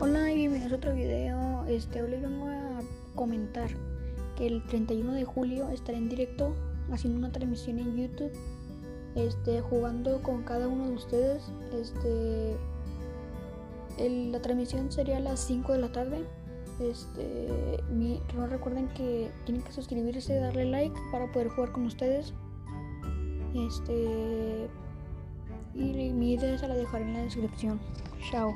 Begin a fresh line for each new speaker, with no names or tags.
Hola y bienvenidos a otro video. Este, hoy les vengo a comentar que el 31 de julio estaré en directo haciendo una transmisión en YouTube, este, jugando con cada uno de ustedes. Este, el- la transmisión sería a las 5 de la tarde. Este, mi, no recuerden que tienen que suscribirse, darle like para poder jugar con ustedes. Este, y mi idea se la dejaré en la descripción. Chao.